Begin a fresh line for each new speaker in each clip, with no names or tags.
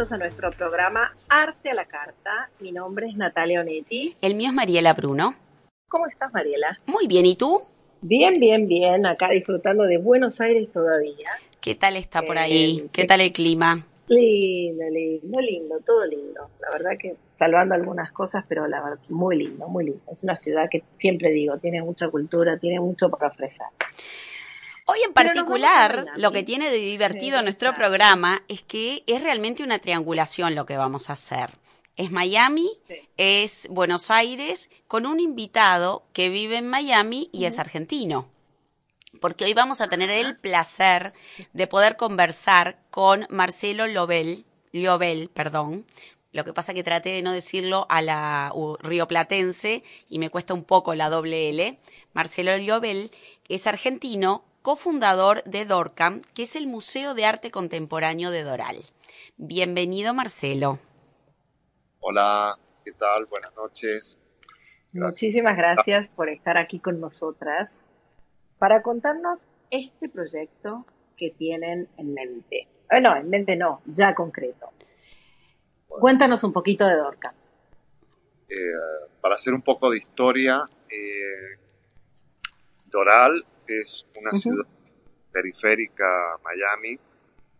bienvenidos a nuestro programa Arte a la Carta. Mi nombre es Natalia Onetti.
El mío es Mariela Bruno.
¿Cómo estás, Mariela?
Muy bien, ¿y tú?
Bien, bien, bien. Acá disfrutando de Buenos Aires todavía.
¿Qué tal está por ahí? ¿Qué tal el clima?
Lindo, lindo, lindo, todo lindo. La verdad que salvando algunas cosas, pero la verdad, muy lindo, muy lindo. Es una ciudad que siempre digo, tiene mucha cultura, tiene mucho para ofrecer.
Hoy en particular, lo que tiene de divertido nuestro programa es que es realmente una triangulación lo que vamos a hacer. Es Miami, es Buenos Aires, con un invitado que vive en Miami y es argentino porque hoy vamos a tener el placer de poder conversar con Marcelo Lobel, Liobel, perdón. Lo que pasa que traté de no decirlo a la rioplatense y me cuesta un poco la doble L. Marcelo Liobel es argentino, cofundador de DORCAM, que es el Museo de Arte Contemporáneo de Doral. Bienvenido, Marcelo.
Hola, ¿qué tal? Buenas noches.
Muchísimas gracias por estar aquí con nosotras para contarnos este proyecto que tienen en mente. Eh, no, en mente no, ya concreto. Cuéntanos un poquito de Dorca.
Eh, para hacer un poco de historia, eh, Doral es una ciudad periférica Miami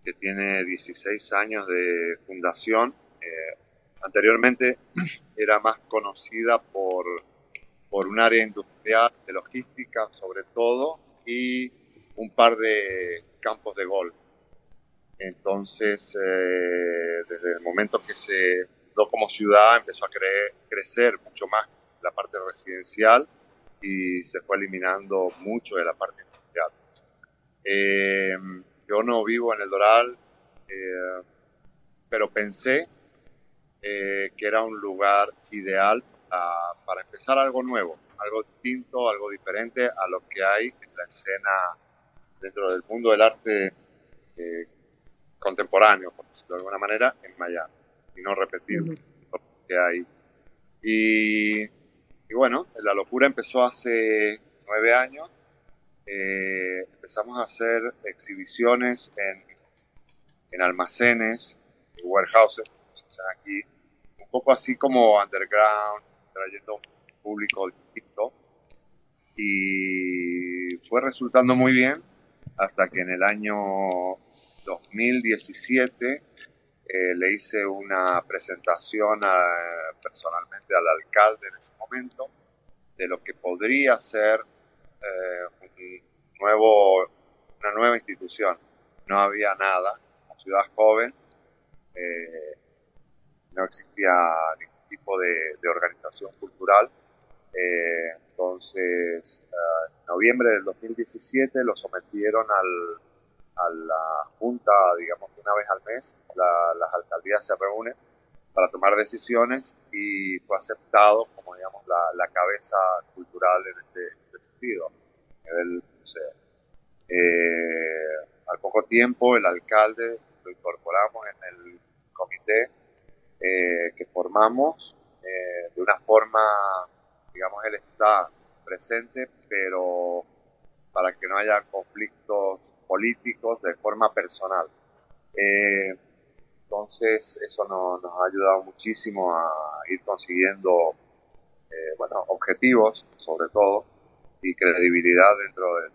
que tiene 16 años de fundación. anteriormente era más conocida por por un área industrial de logística sobre todo y un par de campos de golf. Entonces, eh, desde el momento que se como ciudad, empezó a crecer mucho más la parte residencial y se fue eliminando mucho de la parte industrial. Eh, yo no vivo en el Doral, eh, pero pensé que era un lugar ideal para empezar algo nuevo, algo distinto, algo diferente a lo que hay en la escena dentro del mundo del arte eh, contemporáneo, por decirlo de alguna manera, en Miami, y no repetir lo que hay. Y, y, bueno, la locura empezó hace nueve años. Eh, empezamos a hacer exhibiciones en, en almacenes, warehouses, aquí, un poco así como underground, trayendo un público distinto y fue resultando muy bien hasta que en el año 2017 eh, le hice una presentación personalmente al alcalde en ese momento de lo que podría ser eh, nuevo, una nueva institución. No había nada, como ciudad joven, eh, no existía tipo de, organización cultural. Entonces, en noviembre del 2017 lo sometieron al, a la Junta, digamos, una vez al mes, las alcaldías se reúnen para tomar decisiones y fue aceptado como, digamos, la, cabeza cultural en este, este sentido, a. Eh, al poco tiempo, el alcalde lo incorporamos en el comité eh, que formamos eh, de una forma, digamos, él está presente, pero para que no haya conflictos políticos de forma personal. Eh, entonces, eso nos ha ayudado muchísimo a ir consiguiendo, bueno, objetivos, sobre todo, y credibilidad dentro del,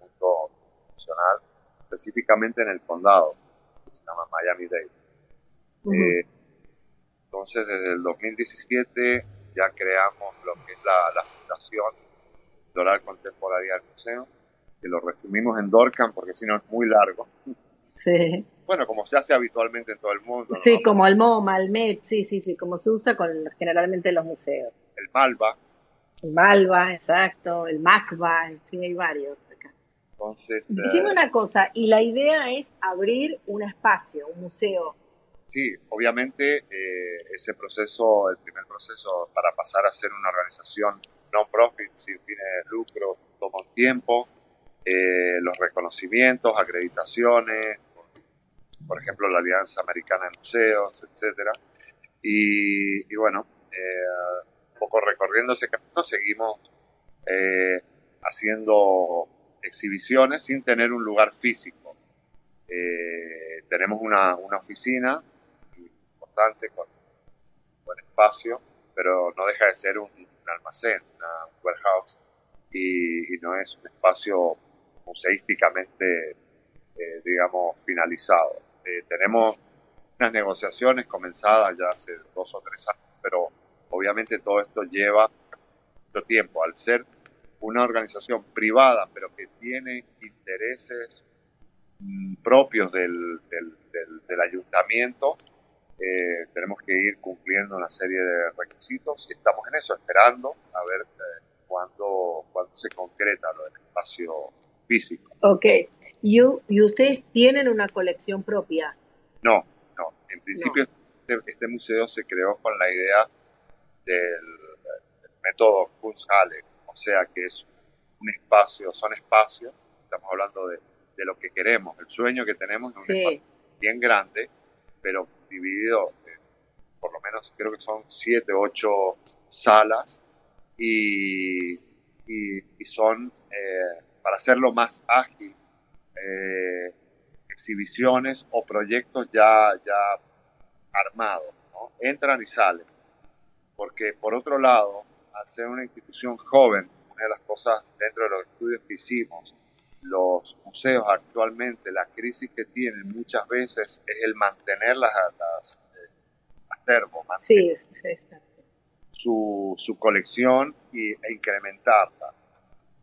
mundo nacional, específicamente en el condado, que se llama Miami-Dade. Entonces, desde el 2017 ya creamos lo que es la, Fundación Doral Contemporánea del Museo, que lo resumimos en Dorcan porque si no es muy largo.
Sí.
Bueno, como se hace habitualmente en todo el mundo.
Sí, como el MoMA, el MED, sí, sí, sí, como se usa con generalmente los museos.
El Malva.
El Malva, exacto, el MACBA, sí, hay varios acá.
Entonces,
Decime eh, una cosa, y la idea es abrir un espacio, un museo
Sí, obviamente eh, ese proceso, el primer proceso para pasar a ser una organización non-profit sin fines de lucro toma un tiempo, eh, los reconocimientos, acreditaciones, por ejemplo la Alianza Americana de Museos, etcétera. Y, bueno, eh, un poco recorriendo ese camino seguimos haciendo exhibiciones sin tener un lugar físico. tenemos una, una oficina importante con buen espacio, pero no deja de ser un, almacén, una warehouse, y, no es un espacio museísticamente, eh, digamos, finalizado. Eh, tenemos unas negociaciones comenzadas ya hace dos o tres años, pero obviamente todo esto lleva mucho tiempo. Al ser una organización privada, pero que tiene intereses mm, propios del, del, ayuntamiento, eh, tenemos que ir cumpliendo una serie de requisitos y estamos en eso, esperando a ver eh, cuándo, se concreta lo del espacio físico.
Ok, ¿Y, ¿y ustedes tienen una colección propia?
No, no. En principio Este, este, museo se creó con la idea del, método Kunsthalle, o sea que es un espacio, son espacios, estamos hablando de, de lo que queremos, el sueño que tenemos es un espacio bien grande, pero dividido, por lo menos creo que son siete, ocho salas y, y, son, eh, para hacerlo más ágil, eh, exhibiciones o proyectos ya, ya armados, entran y salen. Porque por otro lado, al ser una institución joven, una de las cosas dentro de los estudios que hicimos, los museos actualmente, la crisis que tienen muchas veces es el mantener las, las, su, su colección y, e incrementarla.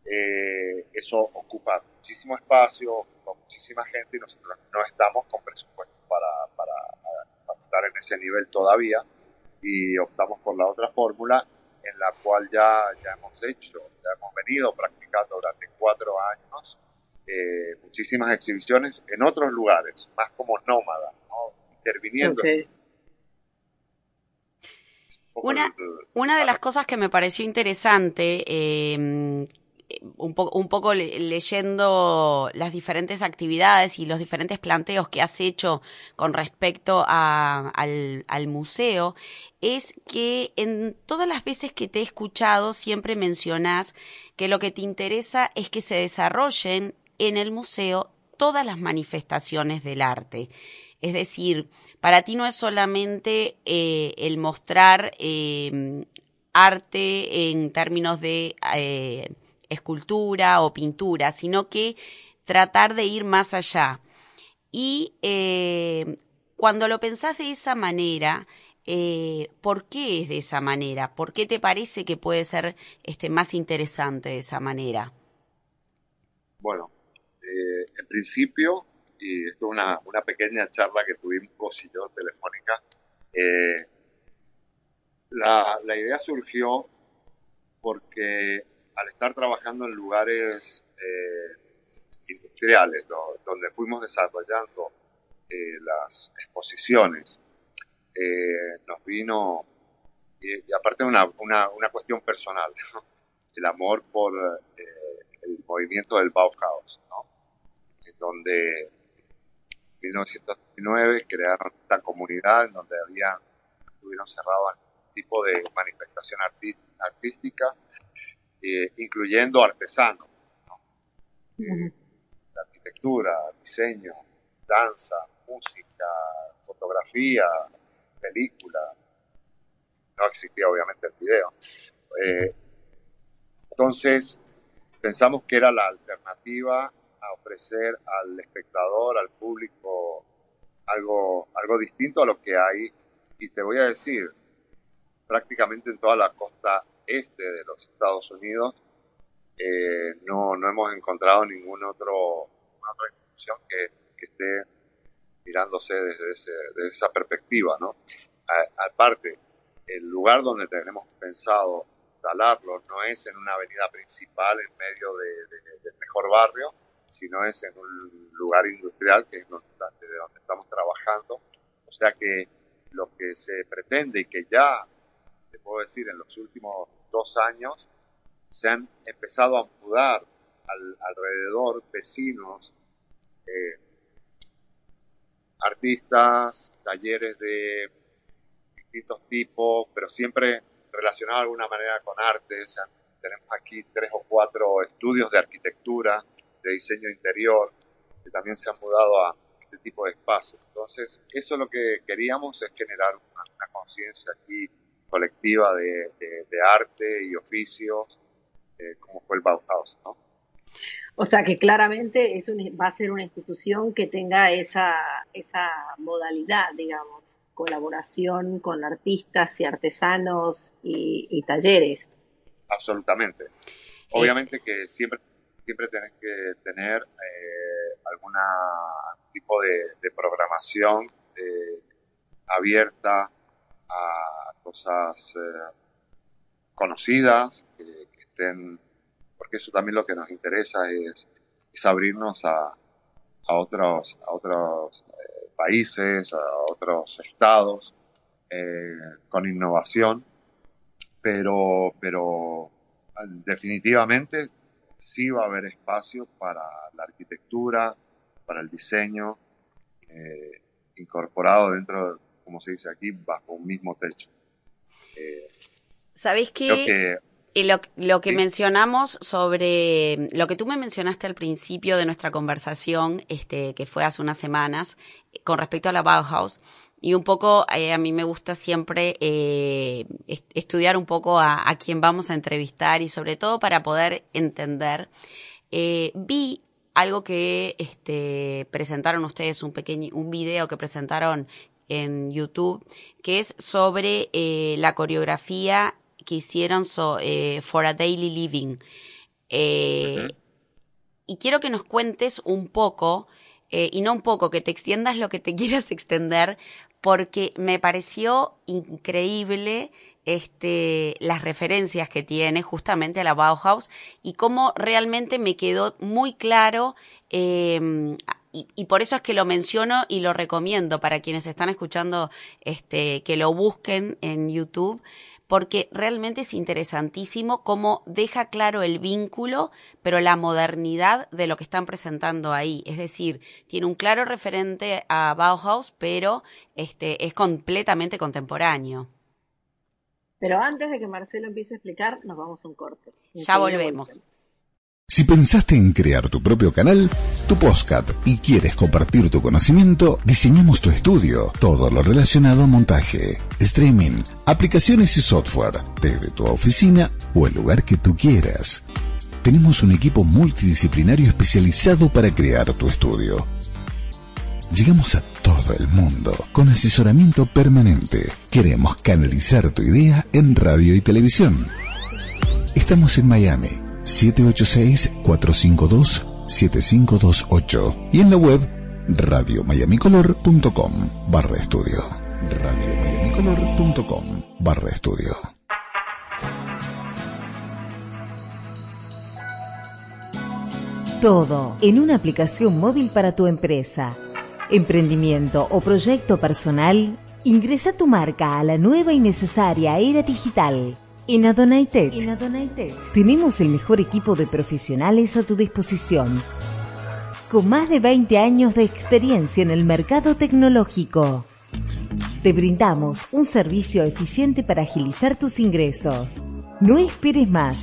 Eh, eso ocupa muchísimo espacio, con muchísima gente y nosotros no estamos con presupuesto para, para, para estar en ese nivel todavía. Y optamos por la otra fórmula en la cual ya, ya hemos hecho, ya hemos venido practicando durante cuatro años eh, muchísimas exhibiciones en otros lugares, más como nómada, interviniendo.
Una, una de las cosas que me pareció interesante, eh, un, poco leyendo las diferentes actividades y los diferentes planteos que has hecho con respecto al, al, museo, es que en todas las veces que te he escuchado siempre mencionas que lo que te interesa es que se desarrollen en el museo todas las manifestaciones del arte. Es decir, para ti no es solamente eh, el mostrar eh, arte en términos de eh, escultura o pintura, sino que tratar de ir más allá. Y eh, cuando lo pensás de esa manera, eh, ¿por qué es de esa manera? ¿Por qué te parece que puede ser este, más interesante de esa manera?
Bueno, eh, en principio, y esto es una, pequeña charla que tuvimos y yo telefónica, la idea surgió porque al estar trabajando en lugares eh, industriales, donde fuimos desarrollando eh, las exposiciones, eh, nos vino, y, aparte una, una, cuestión personal, el amor por el movimiento del Bauhaus, donde en 1919 crearon esta comunidad en donde había, estuvieron cerrados tipo de manifestación artística eh, incluyendo artesanos, eh, arquitectura, diseño, danza, música, fotografía, película. No existía obviamente el video. Eh, entonces, pensamos que era la alternativa a ofrecer al espectador, al público, algo, algo distinto a lo que hay. Y te voy a decir, prácticamente en toda la costa este de los Estados Unidos, eh, no, no hemos encontrado ningún otro, otra institución que, que esté mirándose desde, desde esa perspectiva, ¿no? aparte, el lugar donde tenemos pensado instalarlo no es en una avenida principal en medio del mejor barrio, sino es en un lugar industrial que es donde, de donde estamos trabajando. O sea que lo que se pretende y que ya puedo decir, en los últimos dos años se han empezado a mudar al, alrededor vecinos, eh, artistas, talleres de distintos tipos, pero siempre relacionados de alguna manera con arte. tenemos aquí tres o cuatro estudios de arquitectura, de diseño interior, que también se han mudado a este tipo de espacios. Entonces, eso es lo que queríamos, es generar una, conciencia aquí colectiva de, arte y oficios, eh, como fue el Bauhaus, ¿no?
O sea que claramente es va a ser una institución que tenga esa, esa modalidad, digamos, colaboración con artistas y artesanos y, talleres.
Absolutamente. Obviamente que siempre, siempre tenés que tener eh, alguna tipo de, programación eh, abierta a cosas eh, conocidas, que, estén, porque eso también lo que nos interesa es, es abrirnos a, a otros, a otros eh, países, a otros estados, con innovación, pero, pero definitivamente sí va a haber espacio para la arquitectura, para el diseño, eh, incorporado dentro, como se dice aquí, bajo un mismo techo.
Eh, ¿Sabéis qué? y lo, lo, que mencionamos sobre lo que tú me mencionaste al principio de nuestra conversación, este, que fue hace unas semanas, con respecto a la Bauhaus, y un poco eh, a mí me gusta siempre eh, estudiar un poco a, a, quien vamos a entrevistar y sobre todo para poder entender. Eh, vi algo que este, presentaron ustedes, un pequeño, un video que presentaron en YouTube, que es sobre eh, la coreografía que hicieron eh, for a Daily Living. Eh, y quiero que nos cuentes un poco, y no un poco, que te extiendas lo que te quieras extender, porque me pareció increíble este, las referencias que tiene justamente a la Bauhaus y cómo realmente me quedó muy claro em, y, por eso es que lo menciono y lo recomiendo para quienes están escuchando este, que lo busquen en YouTube porque realmente es interesantísimo cómo deja claro el vínculo, pero la modernidad de lo que están presentando ahí. Es decir, tiene un claro referente a Bauhaus, pero este, es completamente contemporáneo.
Pero antes de que Marcelo empiece a explicar, nos vamos a un corte.
Ya volvemos.
Si pensaste en crear tu propio canal, tu postcat y quieres compartir tu conocimiento, diseñamos tu estudio, todo lo relacionado a montaje, streaming, aplicaciones y software, desde tu oficina o el lugar que tú quieras. Tenemos un equipo multidisciplinario especializado para crear tu estudio. Llegamos a todo el mundo con asesoramiento permanente. Queremos canalizar tu idea en radio y televisión. Estamos en Miami, 786-452-7528 y en la web radiomiamicolor.com barra estudio. radiomiamicolor.com barra estudio.
Todo en una aplicación móvil para tu empresa emprendimiento o proyecto personal, ingresa tu marca a la nueva y necesaria era digital. En Adonaitet, tenemos el mejor equipo de profesionales a tu disposición, con más de 20 años de experiencia en el mercado tecnológico. Te brindamos un servicio eficiente para agilizar tus ingresos. No esperes más.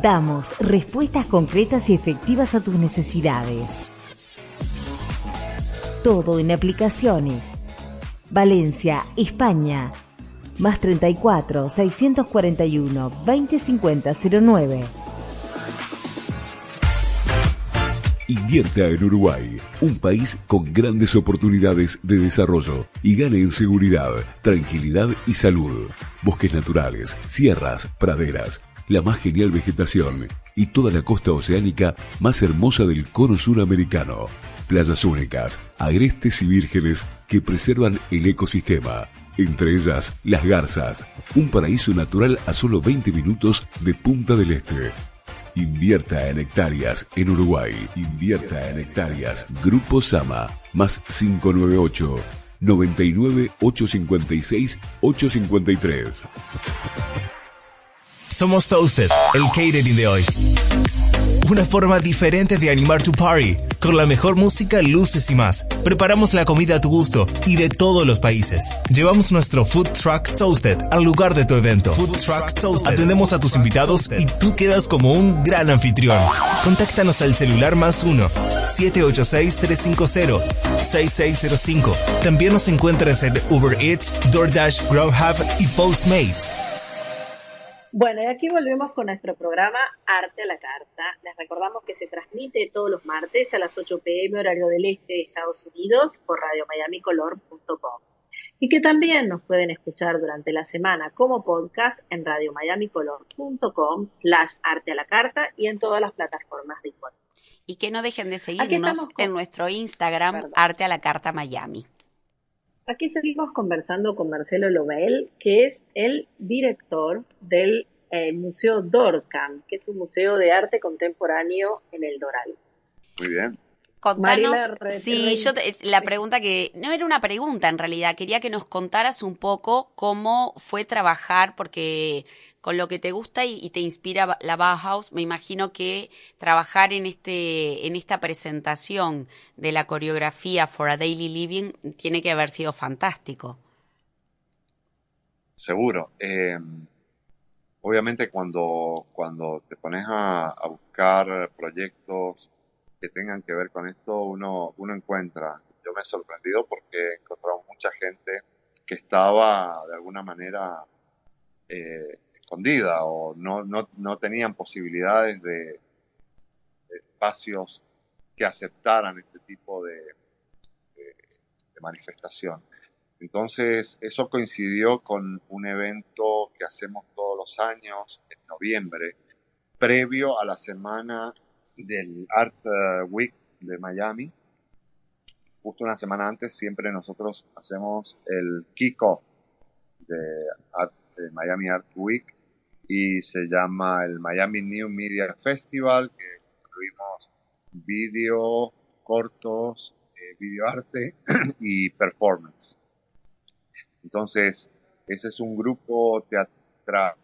Damos respuestas concretas y efectivas a tus necesidades. Todo en aplicaciones. Valencia, España. Más 34 641 2050 09.
Invierta en Uruguay, un país con grandes oportunidades de desarrollo y gane en seguridad, tranquilidad y salud. Bosques naturales, sierras, praderas, la más genial vegetación y toda la costa oceánica más hermosa del cono suramericano playas únicas, agrestes y vírgenes que preservan el ecosistema. Entre ellas, Las Garzas, un paraíso natural a solo 20 minutos de Punta del Este. Invierta en hectáreas en Uruguay. Invierta en hectáreas. Grupo Sama, más 598 99 856 853.
Somos Toasted, el catering de hoy. Una forma diferente de animar tu party con la mejor música, luces y más. Preparamos la comida a tu gusto y de todos los países. Llevamos nuestro Food Truck Toasted al lugar de tu evento. Food Truck Toasted. Atendemos a tus invitados y tú quedas como un gran anfitrión. Contáctanos al celular más 1 786 350 6605. También nos encuentras en Uber Eats, DoorDash, Grubhub y Postmates.
Bueno, y aquí volvemos con nuestro programa Arte a la Carta. Les recordamos que se transmite todos los martes a las 8 pm horario del este de Estados Unidos por radiomiamicolor.com y que también nos pueden escuchar durante la semana como podcast en radiomiamicolor.com slash arte a la carta y en todas las plataformas de igual.
Y que no dejen de seguirnos en nuestro Instagram Arte a la Carta Miami.
Aquí seguimos conversando con Marcelo Lobel, que es el director del eh, Museo Dorcam, que es un museo de arte contemporáneo en el Doral.
Muy bien.
Contanos, sí, yo la pregunta que no era una pregunta en realidad, quería que nos contaras un poco cómo fue trabajar, porque con lo que te gusta y, te inspira la Bauhaus, me imagino que trabajar en este en esta presentación de la coreografía For a Daily Living tiene que haber sido fantástico.
Seguro. Eh, obviamente cuando, cuando te pones a, buscar proyectos que tengan que ver con esto, uno, uno encuentra. Yo me he sorprendido porque he encontrado mucha gente que estaba de alguna manera eh, escondida o no, no, no tenían posibilidades de, espacios que aceptaran este tipo de, manifestación. Entonces, eso coincidió con un evento que hacemos todos los años, en noviembre, previo a la semana del Art eh, Week de Miami. Justo una semana antes, siempre nosotros hacemos el kickoff de, de Miami Art Week y se llama el Miami New Media Festival, que incluimos vídeo, cortos, eh, video arte y performance. Entonces, ese es un grupo teatral.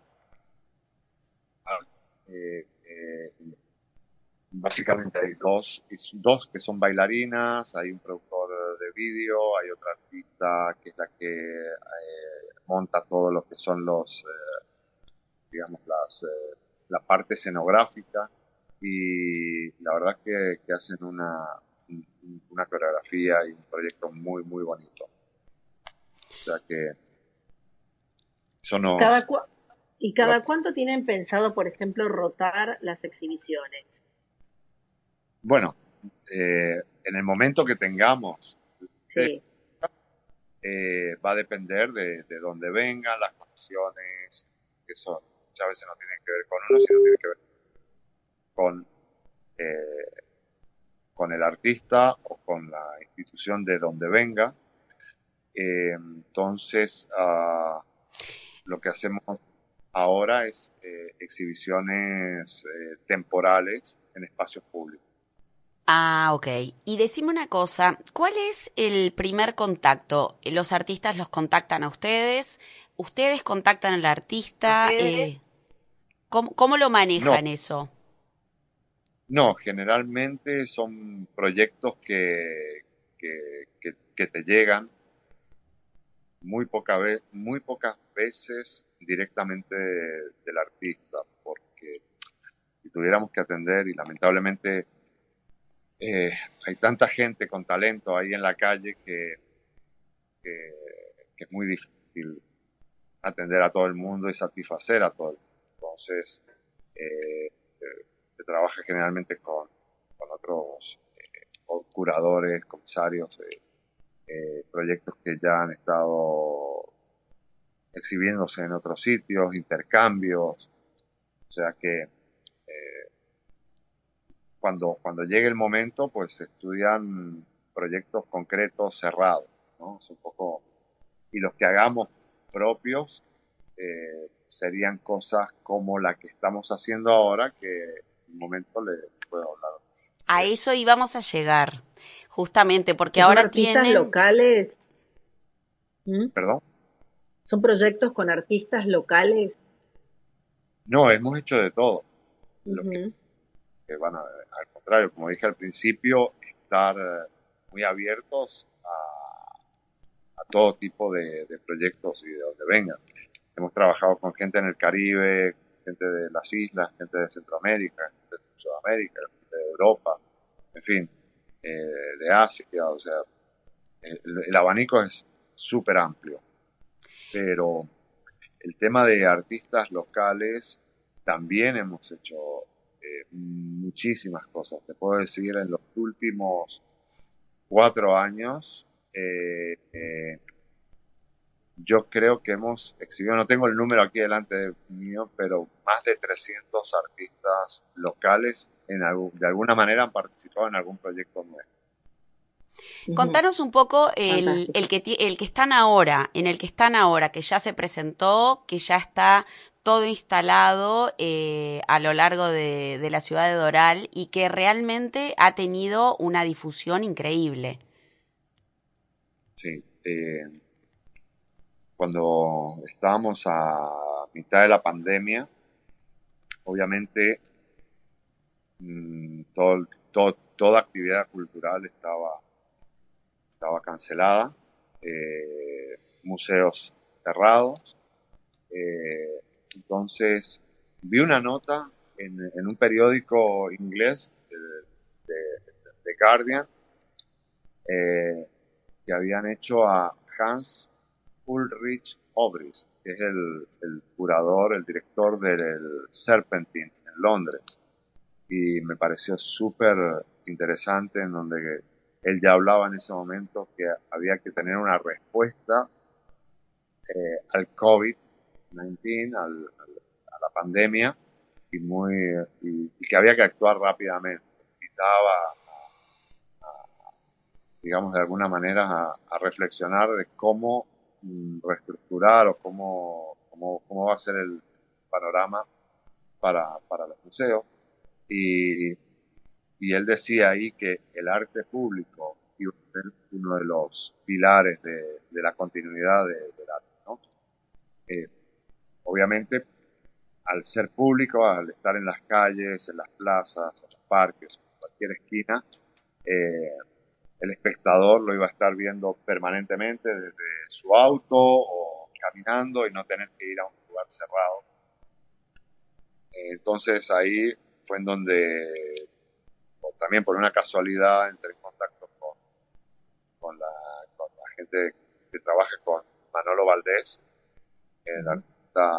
Eh, eh, básicamente hay dos, dos que son bailarinas, hay un productor de vídeo, hay otra artista que es la que monta todo lo que son los digamos, las, eh, la parte escenográfica y la verdad que, que hacen una, una coreografía y un proyecto muy, muy bonito. O sea que eso no...
¿Y cada cuánto tienen pensado, por ejemplo, rotar las exhibiciones?
Bueno, eh, en el momento que tengamos, eh, va a depender de, de dónde vengan las condiciones que son muchas veces no tiene que ver con uno, sino tiene que ver con, eh, con el artista o con la institución de donde venga. Eh, entonces, uh, lo que hacemos ahora es eh, exhibiciones eh, temporales en espacios públicos.
Ah, ok. Y decime una cosa, ¿cuál es el primer contacto? ¿Los artistas los contactan a ustedes? ¿Ustedes contactan al artista? Eh, ¿Cómo, lo manejan eso?
No, generalmente son proyectos que, que, te llegan muy, poca vez, muy pocas veces directamente del artista, porque si tuviéramos que atender, y lamentablemente eh, hay tanta gente con talento ahí en la calle que, que, es muy difícil atender a todo el mundo y satisfacer a todo el mundo. Entonces, eh, se trabaja generalmente con, con otros eh, curadores, comisarios eh, proyectos que ya han estado exhibiéndose en otros sitios, intercambios. O sea que eh, cuando, cuando llegue el momento, pues se estudian proyectos concretos cerrados, ¿no? Es un poco, y los que hagamos propios, eh, serían cosas como la que estamos haciendo ahora, que en un momento le puedo hablar.
A eso íbamos a llegar, justamente, porque ahora tienen...
locales?
¿Mm? ¿Perdón?
¿Son proyectos con artistas locales?
No, hemos hecho de todo. que van a, al contrario, como dije al principio, estar eh, muy abiertos a, a todo tipo de, de, proyectos y de donde vengan. Hemos trabajado con gente en el Caribe, gente de las islas, gente de Centroamérica, gente de Sudamérica, gente de Europa, en fin, eh, de Asia, o sea, el, abanico es súper amplio. Pero el tema de artistas locales también hemos hecho eh, muchísimas cosas. Te puedo decir, en los últimos cuatro años, eh, eh, yo creo que hemos exhibido, no tengo el número aquí delante mío, pero más de 300 artistas locales en de alguna manera han participado en algún proyecto nuevo.
Contanos un poco el, el, que, el que están ahora, en el que están ahora, que ya se presentó, que ya está todo instalado eh, a lo largo de, de, la ciudad de Doral y que realmente ha tenido una difusión increíble.
Sí, eh, cuando estábamos a mitad de la pandemia, obviamente mmm, todo, toda actividad cultural estaba estaba cancelada, eh, museos cerrados. Eh, entonces, vi una nota en, en un periódico inglés, de, de, Guardian, eh, que habían hecho a Hans Ulrich Obris, que es el, el curador, el director del Serpentine en Londres. Y me pareció súper interesante en donde él ya hablaba en ese momento que había que tener una respuesta eh, al COVID-19, al, a la pandemia, y, muy, y, y, que había que actuar rápidamente. Invitaba, a, digamos, de alguna manera a, a reflexionar de cómo reestructurar o cómo, cómo, cómo va a ser el panorama para, para los museos. Y, y él decía ahí que el arte público iba a ser uno de los pilares de, de la continuidad de, del arte. ¿no? Eh, obviamente, al ser público, al estar en las calles, en las plazas, en los parques, en cualquier esquina, eh, el espectador lo iba a estar viendo permanentemente desde su auto o caminando y no tener que ir a un lugar cerrado. Eh, entonces ahí fue en donde también por una casualidad entré en contacto con, la, con gente que trabaja con Manolo Valdés, el artista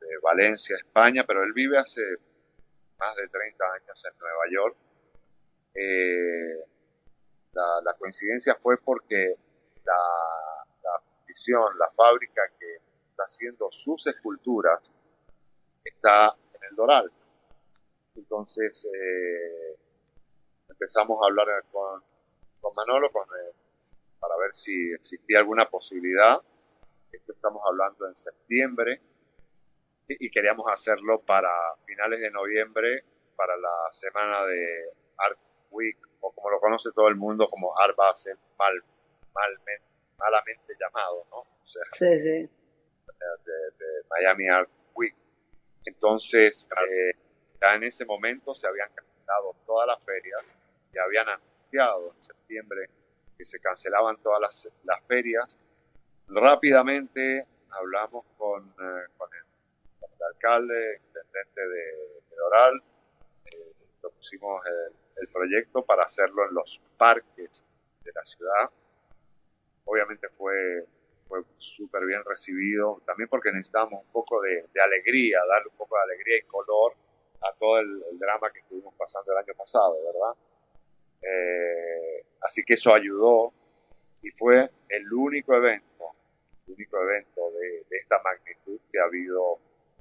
de Valencia, España, pero él vive hace más de 30 años en Nueva York. Eh, la, la, coincidencia fue porque la, la visión, la fábrica que está haciendo sus esculturas está en el Doral. Entonces, eh, empezamos a hablar con, con Manolo con, eh, para ver si existía alguna posibilidad. Esto estamos hablando en septiembre y, y, queríamos hacerlo para finales de noviembre, para la semana de Art Week, o como lo conoce todo el mundo como Art Basel, mal, malmente, malamente llamado, ¿no? O
sea, sí, sí.
De, de, Miami Art Week. Entonces, eh, ya en ese momento se habían cancelado todas las ferias ya habían anunciado en septiembre que se cancelaban todas las, las ferias. Rápidamente hablamos con, eh, con, el, con, el, alcalde, intendente de, de Doral, eh, propusimos el, el, proyecto para hacerlo en los parques de la ciudad. Obviamente fue, fue súper bien recibido, también porque necesitábamos un poco de, de, alegría, darle un poco de alegría y color a todo el, el drama que estuvimos pasando el año pasado, ¿verdad? Eh, así que eso ayudó y fue el único evento, el único evento de, de, esta magnitud que ha habido,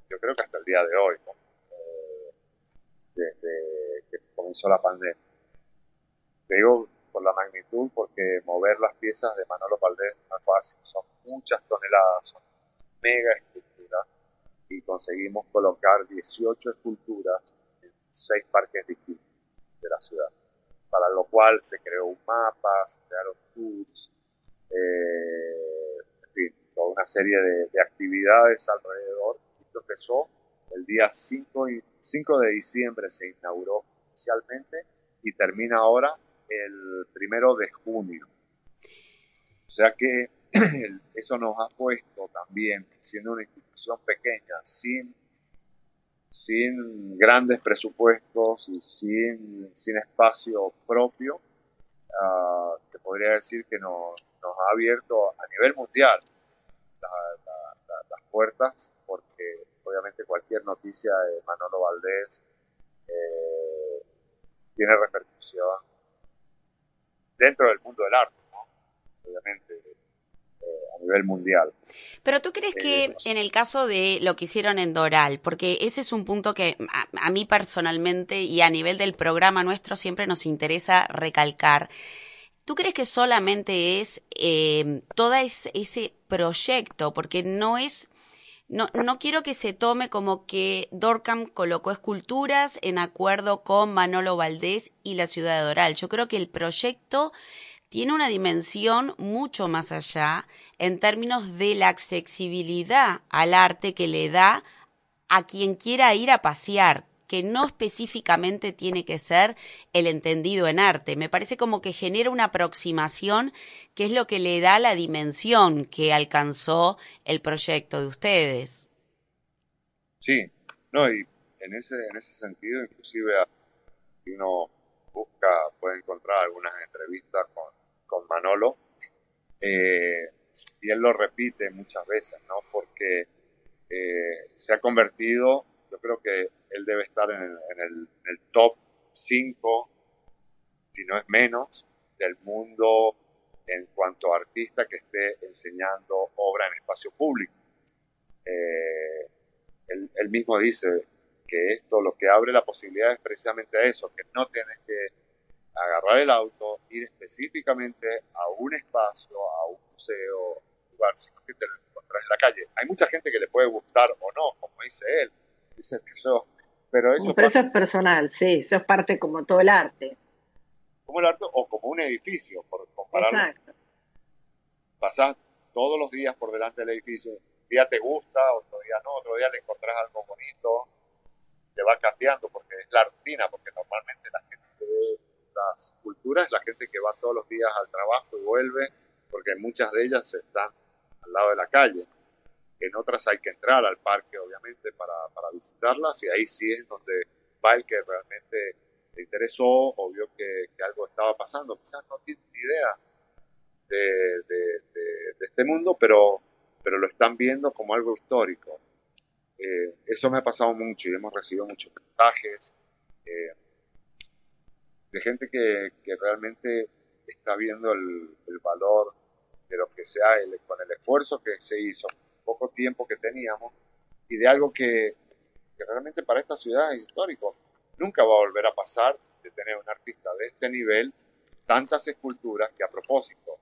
yo creo que hasta el día de hoy, ¿no? eh, desde que comenzó la pandemia. Te digo por la magnitud porque mover las piezas de Manolo Valdés no es fácil, son muchas toneladas, son mega esculturas y conseguimos colocar 18 esculturas en seis parques distintos de la ciudad para lo cual se creó un mapa, se crearon tours, eh, en fin, toda una serie de, de, actividades alrededor. Esto empezó el día 5, y, 5 de diciembre, se inauguró y termina ahora el primero de junio. O sea que eso nos ha puesto también, siendo una institución pequeña, sin, sin grandes presupuestos y sin, sin espacio propio, uh, podría decir que nos, ha abierto a nivel mundial la, las puertas, porque obviamente cualquier noticia de Manolo Valdés eh, tiene repercusión dentro del mundo del arte, ¿no? obviamente eh, a nivel mundial.
Pero tú crees que eh, en el caso de lo que hicieron en Doral, porque ese es un punto que a, mí personalmente y a nivel del programa nuestro siempre nos interesa recalcar. ¿Tú crees que solamente es eh, todo ese proyecto? Porque no es no, no quiero que se tome como que Dorcam colocó esculturas en acuerdo con Manolo Valdés y la ciudad de Doral. Yo creo que el proyecto tiene una dimensión mucho más allá en términos de la accesibilidad al arte que le da a quien quiera ir a pasear, que no específicamente tiene que ser el entendido en arte. Me parece como que genera una aproximación que es lo que le da la dimensión que alcanzó el proyecto de ustedes.
Sí, no, y en ese, en ese sentido, inclusive si uno busca, puede encontrar algunas entrevistas con, con Manolo, eh, y él lo repite muchas veces, ¿no? Porque eh, se ha convertido, yo creo que él debe estar en el, top 5, si no es menos, del mundo en cuanto a artista que esté enseñando obra en espacio público. Eh, él, mismo dice que esto lo que abre la posibilidad es precisamente eso, que no tienes que agarrar el auto, ir específicamente a un espacio, a un museo, lugar, sino que te lo encuentras en la calle. Hay mucha gente que le puede gustar o no, como dice él. Eso pero eso,
es personal, sí, eso es parte como todo el arte.
Como el arte o como un edificio, por compararlo. Exacto. Pasás todos los días por delante del edificio, un día te gusta, otro día no, otro día le encontrás algo bonito, te va cambiando porque es la rutina, porque normalmente la gente que ve las esculturas la gente que va todos los días al trabajo y vuelve, porque muchas de ellas están al lado de la calle en otras hay que entrar al parque, obviamente, para, visitarlas, y ahí sí es donde va el que realmente le interesó o vio que, algo estaba pasando. Quizás no tiene ni idea de, este mundo, pero, pero lo están viendo como algo histórico. Eh, eso me ha pasado mucho y hemos recibido muchos mensajes eh, de gente que, realmente está viendo el, el, valor de lo que sea con el esfuerzo que se hizo poco tiempo que teníamos y de algo que, realmente para esta ciudad es histórico. Nunca va a volver a pasar de tener un artista de este nivel, tantas esculturas que a propósito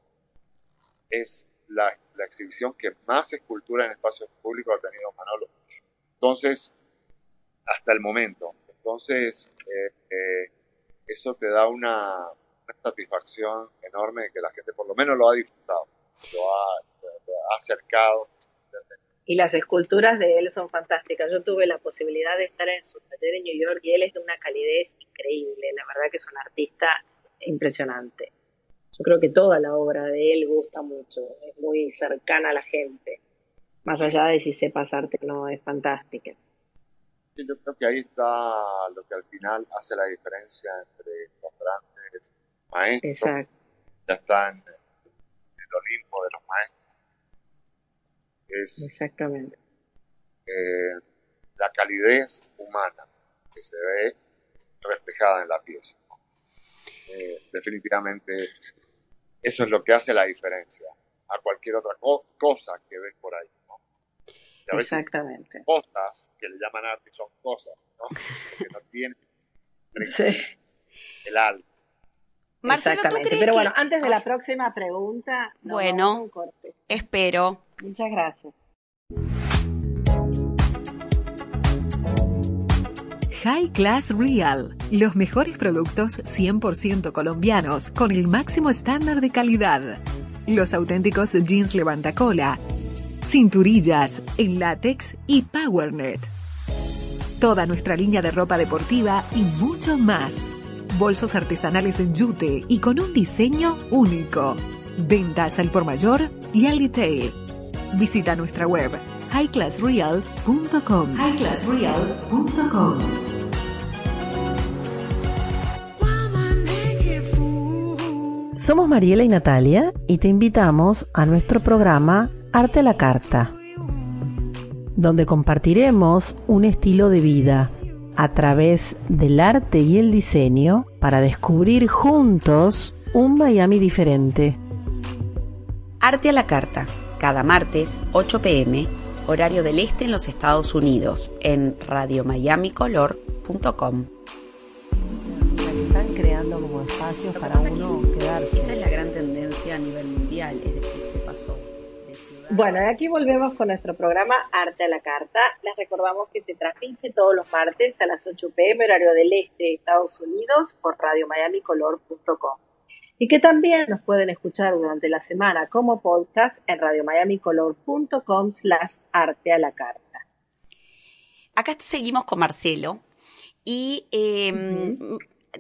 es la, exhibición que más escultura en espacios públicos ha tenido Manolo. Entonces, hasta el momento. Entonces, eh, eh, eso te da una, satisfacción enorme que la gente por lo menos lo ha disfrutado, lo ha, lo ha acercado
y las esculturas de él son fantásticas. Yo tuve la posibilidad de estar en su taller en New York y él es de una calidez increíble. La verdad que es un artista impresionante. Yo creo que toda la obra de él gusta mucho, es muy cercana a la gente. Más allá de si sepas arte no, es fantástica.
yo creo que ahí está lo que al final hace la diferencia entre los grandes maestros. Exacto. Ya están en el Olimpo de los maestros es
Exactamente.
Eh, la calidez humana que se ve reflejada en la pieza. Eh, definitivamente eso es lo que hace la diferencia a cualquier otra cosa que ves por ahí.
Exactamente.
Cosas que le llaman arte son cosas, ¿no? que no tienen el alma.
Marcelo, ¿tú crees
Pero bueno, antes de la próxima pregunta,
bueno, espero.
Muchas gracias.
High Class Real, los mejores productos 100% colombianos con el máximo estándar de calidad. Los auténticos jeans levantacola, cinturillas en látex y PowerNet.
toda nuestra línea de ropa deportiva y mucho más. Bolsos artesanales en yute y con un diseño único. Ventas al por mayor y al detail. Visita nuestra web highclassreal.com. highclassreal.com.
Somos Mariela y Natalia y te invitamos a nuestro programa Arte a la Carta, donde compartiremos un estilo de vida a través del arte y el diseño para descubrir juntos un Miami diferente.
Arte a la Carta, cada martes 8 pm, horario del este en los Estados Unidos, en radiomiamicolor.com
están creando como espacios para uno quedarse.
Esa es la gran tendencia a nivel mundial, es decir, se pasó.
Bueno, y aquí volvemos con nuestro programa Arte a la Carta. Les recordamos que se transmite todos los martes a las 8 pm, horario del este de Estados Unidos, por radiomiamicolor.com. Y que también nos pueden escuchar durante la semana como podcast en radiomiamicolor.com slash arte a la carta.
Acá seguimos con Marcelo y eh,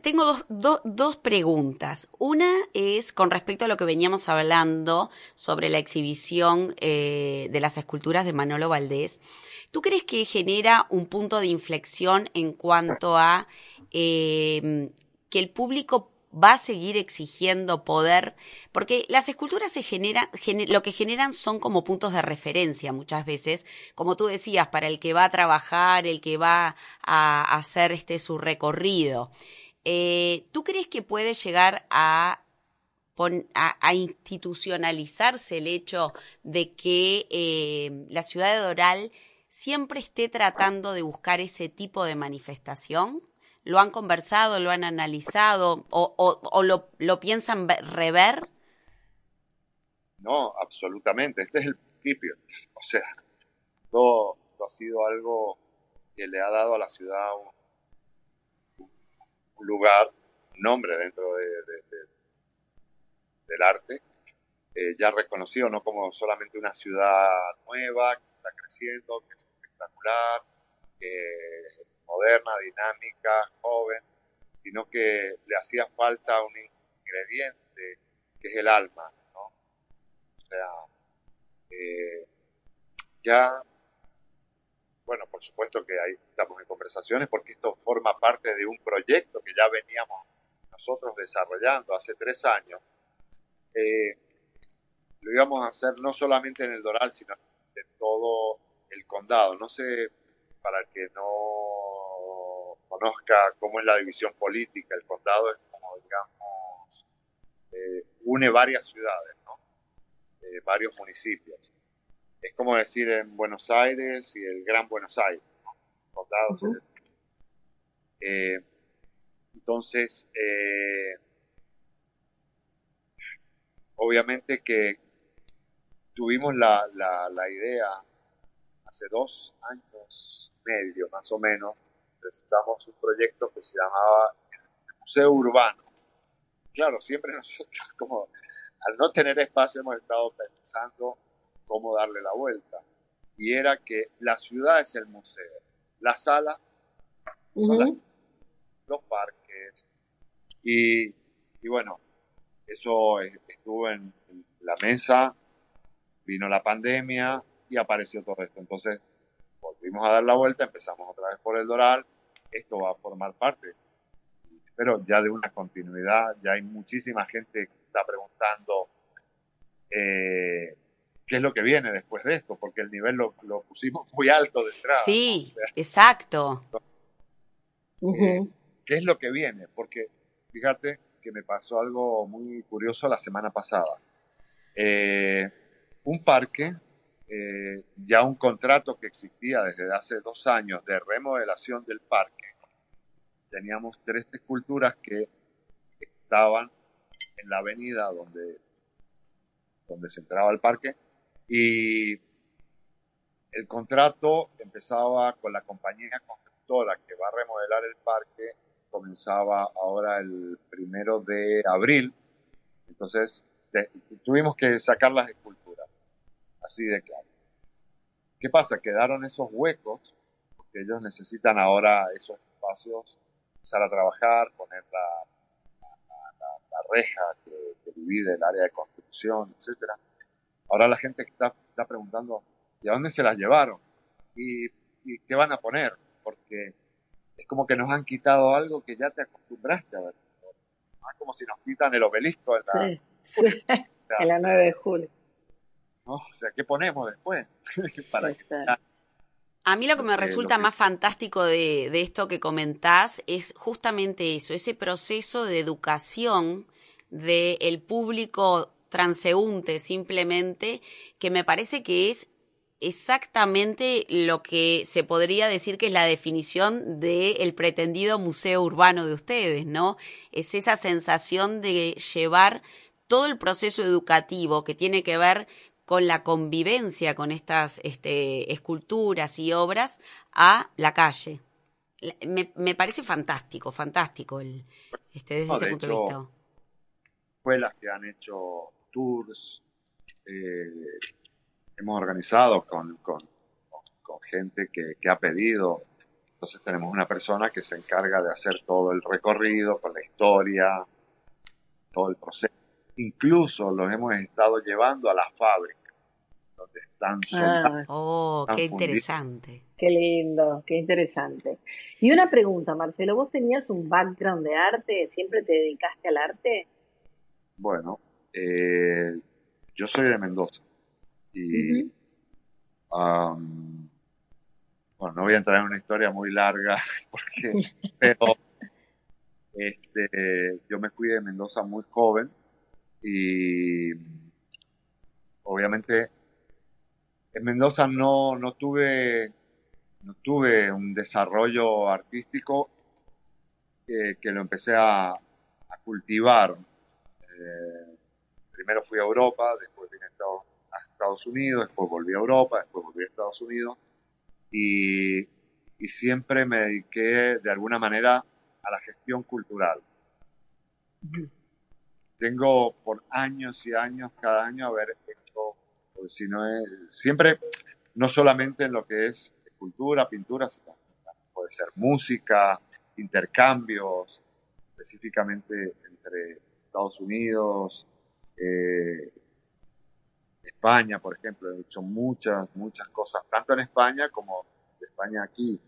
tengo dos, dos, dos, preguntas. Una es con respecto a lo que veníamos hablando sobre la exhibición eh, de las esculturas de Manolo Valdés. ¿Tú crees que genera un punto de inflexión en cuanto a eh, que el público va a seguir exigiendo poder, porque las esculturas se generan, lo que generan son como puntos de referencia muchas veces, como tú decías, para el que va a trabajar, el que va a hacer este su recorrido. Eh, ¿Tú crees que puede llegar a, a, institucionalizarse el hecho de que eh, la ciudad de Doral siempre esté tratando de buscar ese tipo de manifestación? ¿Lo han conversado, lo han analizado o, lo, piensan rever?
No, absolutamente. Este es el principio. O sea, todo, ha sido algo que le ha dado a la ciudad un lugar, un nombre dentro de, de, de, del arte, eh, ya reconocido no como solamente una ciudad nueva que está creciendo, que es espectacular, que es moderna, dinámica, joven, sino que le hacía falta un ingrediente que es el alma, ¿no? O sea, eh, ya, bueno, por supuesto que ahí estamos en conversaciones porque esto forma parte de un proyecto que ya veníamos nosotros desarrollando hace tres años. Eh, lo íbamos a hacer no solamente en el Doral, sino en todo el condado. No sé, para el que no conozca cómo es la división política, el condado es como, digamos, eh, une varias ciudades, ¿no? Eh, varios municipios. Es como decir en Buenos Aires y el Gran Buenos Aires, ¿no? Condados. Uh -huh. eh, entonces, obviamente que tuvimos la, la, la idea hace dos años y medio más o menos, presentamos un proyecto que se llamaba el Museo Urbano. Claro, siempre nosotros como al no tener espacio hemos estado pensando cómo darle la vuelta. Y era que la ciudad es el museo, la sala uh -huh. son las, los parques. Y, y bueno, eso estuvo en, en la mesa, vino la pandemia, y apareció todo esto. Entonces, volvimos a dar la vuelta, empezamos otra vez por el Doral, esto va a formar parte, pero ya de una continuidad, ya hay muchísima gente que está preguntando eh, qué es lo que viene después de esto, porque el nivel lo, lo pusimos muy alto de entrada.
Sí, ¿no? o sea, exacto.
Eh, uh -huh. ¿Qué es lo que viene? Porque fíjate que me pasó algo muy curioso la semana pasada. Eh, un parque eh, ya un contrato que existía desde hace dos años de remodelación del parque. Teníamos tres esculturas que estaban en la avenida donde, donde se entraba el parque y el contrato empezaba con la compañía constructora que va a remodelar el parque, comenzaba ahora el primero de abril, entonces tuvimos que sacar las esculturas así de claro. ¿Qué pasa? Quedaron esos huecos, porque ellos necesitan ahora esos espacios, empezar a trabajar, poner la, reja que, divide el área de construcción, etcétera. Ahora la gente está, está preguntando, ¿y a dónde se las llevaron? ¿Y, ¿Y qué van a poner? Porque es como que nos han quitado algo que ya te acostumbraste a ver. Es como si nos quitan el obelisco en la,
sí, en la 9 de julio.
O sea, ¿qué ponemos después? Para
a mí lo que me eh, resulta más fantástico de, de, esto que comentás es justamente eso, ese proceso de educación del público transeúnte simplemente, que me parece que es exactamente lo que se podría decir que es la definición del pretendido museo urbano de ustedes, ¿no? Es esa sensación de llevar todo el proceso educativo que tiene que ver con la convivencia con estas este, esculturas y obras a la calle. Me, me parece fantástico, fantástico el, este, desde ese punto de vista.
Escuelas que han hecho tours, eh, hemos organizado con, con, con gente que, que, ha pedido. Entonces tenemos una persona que se encarga de hacer todo el recorrido con la historia, todo el proceso. Incluso los hemos estado llevando a la fábrica, donde están ah. soldados.
oh, qué interesante.
Qué lindo, qué interesante. Y una pregunta, Marcelo, ¿vos tenías un background de arte? ¿Siempre te dedicaste al arte?
Bueno, eh, yo soy de Mendoza. Y, bueno, no voy a entrar en una historia muy larga, porque, pero este, yo me fui de Mendoza muy joven y obviamente en Mendoza no, no tuve no tuve un desarrollo artístico que, que lo empecé a, a cultivar. Eh, primero fui a Europa, después vine a Estados Unidos, después volví a Europa, después volví a Estados Unidos y, siempre me dediqué de alguna manera a la gestión cultural. Tengo por años y años, cada año, a ver esto, si no es, siempre, no solamente en lo que es cultura, pintura, puede ser música, intercambios, específicamente entre Estados Unidos, eh, España, por ejemplo, he hecho muchas, muchas cosas, tanto en España como en España aquí.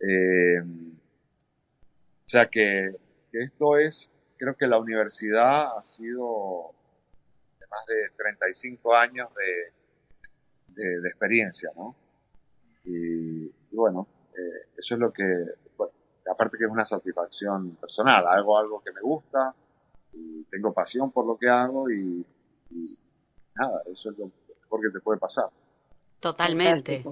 Eh, o sea que, esto es, creo que la universidad ha sido de más de 35 años de, de, experiencia, ¿no? Y, bueno, eh, eso es lo que, aparte que es una satisfacción personal, hago algo que me gusta tengo pasión por lo que hago y nada, eso es lo mejor que te puede pasar.
Totalmente.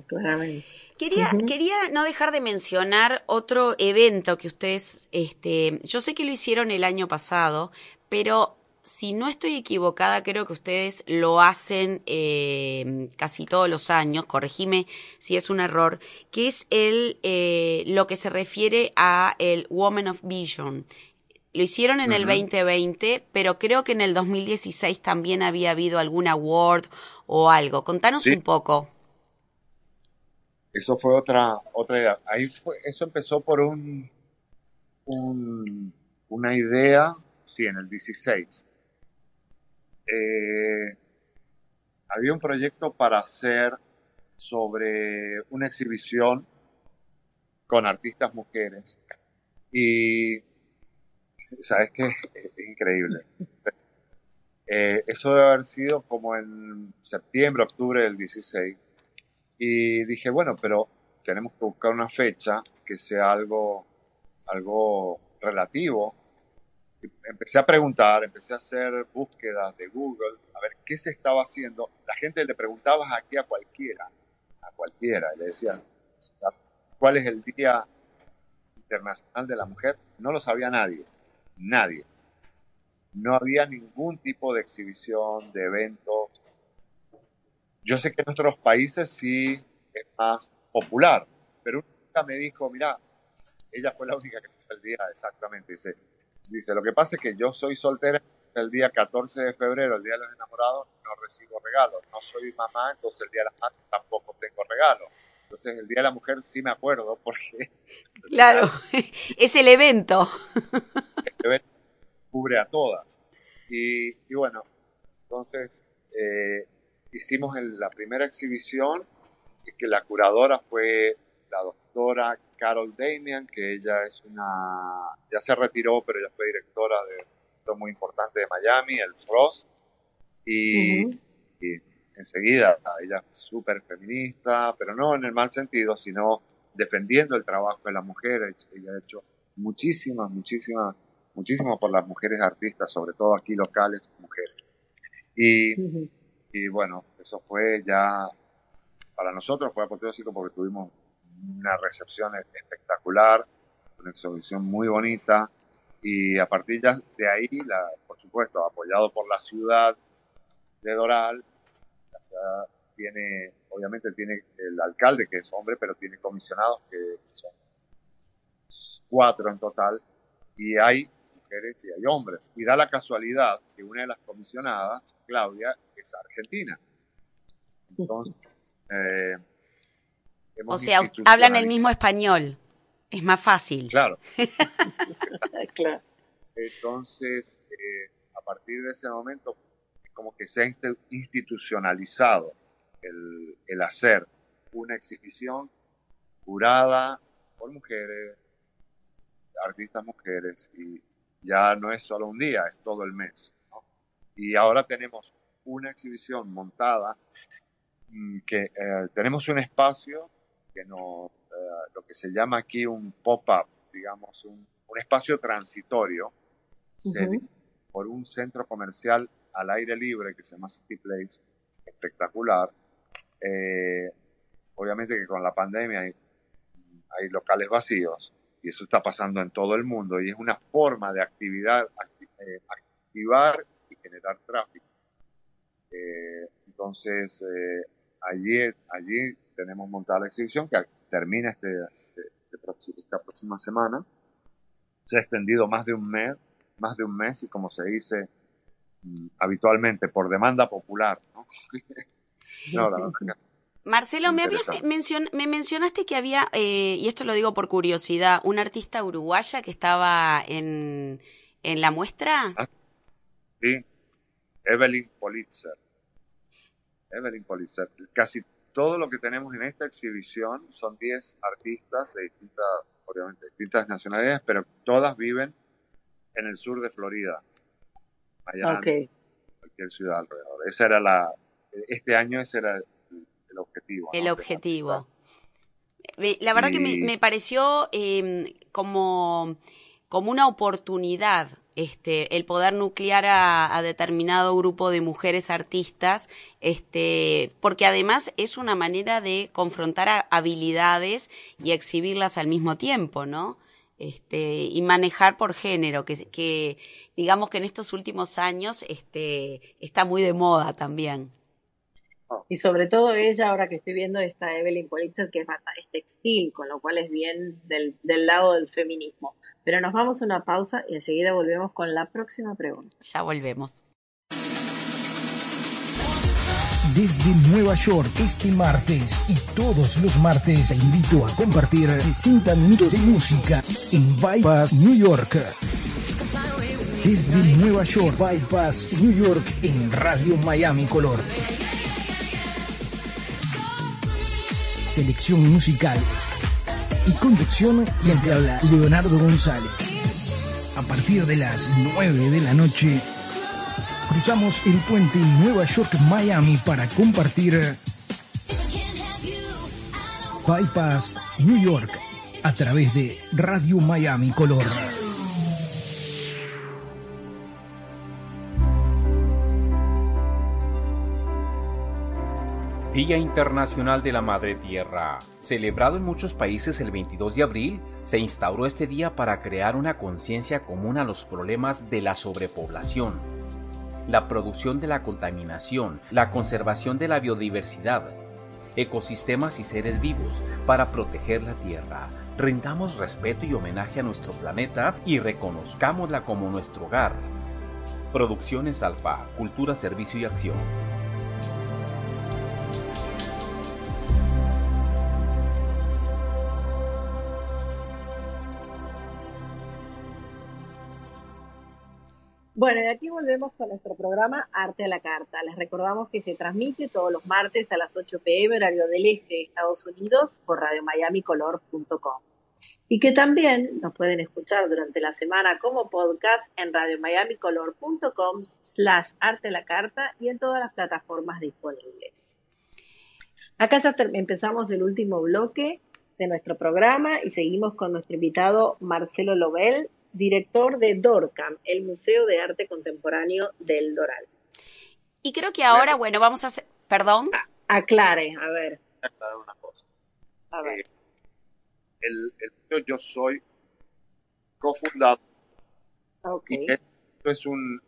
Quería, quería no dejar de mencionar otro evento que ustedes, este, yo sé que lo hicieron el año pasado, pero si no estoy equivocada, creo que ustedes lo hacen eh, casi todos los años, corregime si es un error, que es el, eh, lo que se refiere a el Woman of Vision. Lo hicieron en el 2020, pero creo que en el 2016 también había habido algún award o algo. Contanos un poco.
Eso fue otra, otra Ahí fue, eso empezó por un, un una idea, sí, en el 16. Eh, había un proyecto para hacer sobre una exhibición con artistas mujeres. Y sabes que es, increíble. Eh, eso debe haber sido como en septiembre, octubre del 16. Y dije, bueno, pero tenemos que buscar una fecha que sea algo, algo relativo. empecé a preguntar, empecé a hacer búsquedas de Google, a ver qué se estaba haciendo. La gente le preguntaba aquí a cualquiera, a cualquiera, le decía, ¿cuál es el Día Internacional de la Mujer? No lo sabía nadie nadie. No había ningún tipo de exhibición, de evento. Yo sé que en otros países sí es más popular, pero una me dijo, mira, ella fue la única que fue el día exactamente. Dice, dice, lo que pasa es que yo soy soltera el día 14 de febrero, el día de los enamorados, no recibo regalos. No soy mamá, entonces el día de las madres tampoco tengo regalos. Entonces el Día de la Mujer sí me acuerdo porque...
Claro, es el evento.
El evento cubre a todas. Y, bueno, entonces eh, hicimos la primera exhibición, que la curadora fue la doctora Carol Damian, que ella es una, ya se retiró, pero ella fue directora de un muy importante de Miami, el Frost, y, enseguida ella súper feminista, pero no en el mal sentido, sino defendiendo el trabajo de las mujeres. Ella ha hecho muchísimas, muchísimas, muchísimo por las mujeres artistas, sobre todo aquí locales, mujeres. Y, y bueno, eso fue ya, para nosotros fue apoteósico porque tuvimos una recepción espectacular, una exhibición muy bonita y a partir de ahí, la, por supuesto, apoyado por la ciudad de Doral, la ciudad tiene, obviamente tiene el alcalde que es hombre, pero tiene comisionados que son cuatro en total y hay mujeres y hay hombres. Y da la casualidad que una de las comisionadas, Claudia, es argentina. Entonces, eh,
o sea, hablan el mismo español. Es más fácil.
Claro. claro. Entonces, eh, a partir de ese momento, como que se ha institucionalizado el, el hacer una exhibición curada por mujeres, artistas mujeres, y ya no es solo un día, es todo el mes. Y ahora tenemos una exhibición montada mm, que eh, tenemos un espacio que no, eh, lo que se llama aquí un pop-up, digamos, un, espacio transitorio por un centro comercial al aire libre que se llama City Place, espectacular. Eh, obviamente que con la pandemia hay, hay, locales vacíos y eso está pasando en todo el mundo y es una forma de actividad, eh, activar y generar tráfico. entonces, allí, allí tenemos montada la exhibición que termina este, este, esta próxima semana. Se ha extendido más de un mes, más de un mes y como se dice habitualmente por demanda popular.
Marcelo, me, me mencionaste que había, eh, y esto lo digo por curiosidad, una artista uruguaya que estaba en, en la muestra. Ah,
sí, Evelyn Politzer. Evelyn Politzer. Casi todo lo que tenemos en esta exhibición son 10 artistas de distintas, obviamente, distintas nacionalidades, pero todas viven en el sur de Florida. Miami, cualquier ciudad alrededor. Esa era la, este año ese era el, objetivo.
El objetivo. La verdad que me, pareció eh, como, como una oportunidad este, el poder nuclear a, determinado grupo de mujeres artistas, este, porque además es una manera de confrontar habilidades y exhibirlas al mismo tiempo, ¿no? Este, y manejar por género, que, que digamos que en estos últimos años este, está muy de moda también.
Y sobre todo ella, ahora que estoy viendo esta Evelyn Politzer, que es, es textil, con lo cual es bien del, del lado del feminismo. Pero nos vamos a una pausa y enseguida volvemos con la próxima pregunta.
Ya volvemos.
Desde Nueva York este martes y todos los martes te invito a compartir 60 minutos de música en Bypass New York. Desde Nueva York, Bypass New York en Radio Miami Color. Selección musical y conducción quien te habla Leonardo González. A partir de las 9 de la noche cruzamos el puente Nueva York-Miami para compartir Bypass New York a través de Radio Miami Color.
Día Internacional de la Madre Tierra. Celebrado en muchos países el 22 de abril, se instauró este día para crear una conciencia común a los problemas de la sobrepoblación, la producción de la contaminación, la conservación de la biodiversidad, ecosistemas y seres vivos para proteger la Tierra. Rendamos respeto y homenaje a nuestro planeta y reconozcámosla como nuestro hogar. Producciones Alfa, Cultura, Servicio y Acción.
Bueno, y aquí volvemos con nuestro programa Arte a la Carta. Les recordamos que se transmite todos los martes a las 8 pm, horario del este de Estados Unidos, por radiomiamicolor.com. Y que también nos pueden escuchar durante la semana como podcast en radiomiamicolor.com slash arte a la carta y en todas las plataformas disponibles. Acá ya empezamos el último bloque de nuestro programa y seguimos con nuestro invitado Marcelo Lobel, director de DORCAM, el Museo de Arte Contemporáneo del Doral.
Y creo que ahora, bueno, vamos a hacer, perdón.
aclare, a ver.
Aclarar una cosa. A ver. Eh, el, el, yo soy cofundador.
Okay.
Esto es un,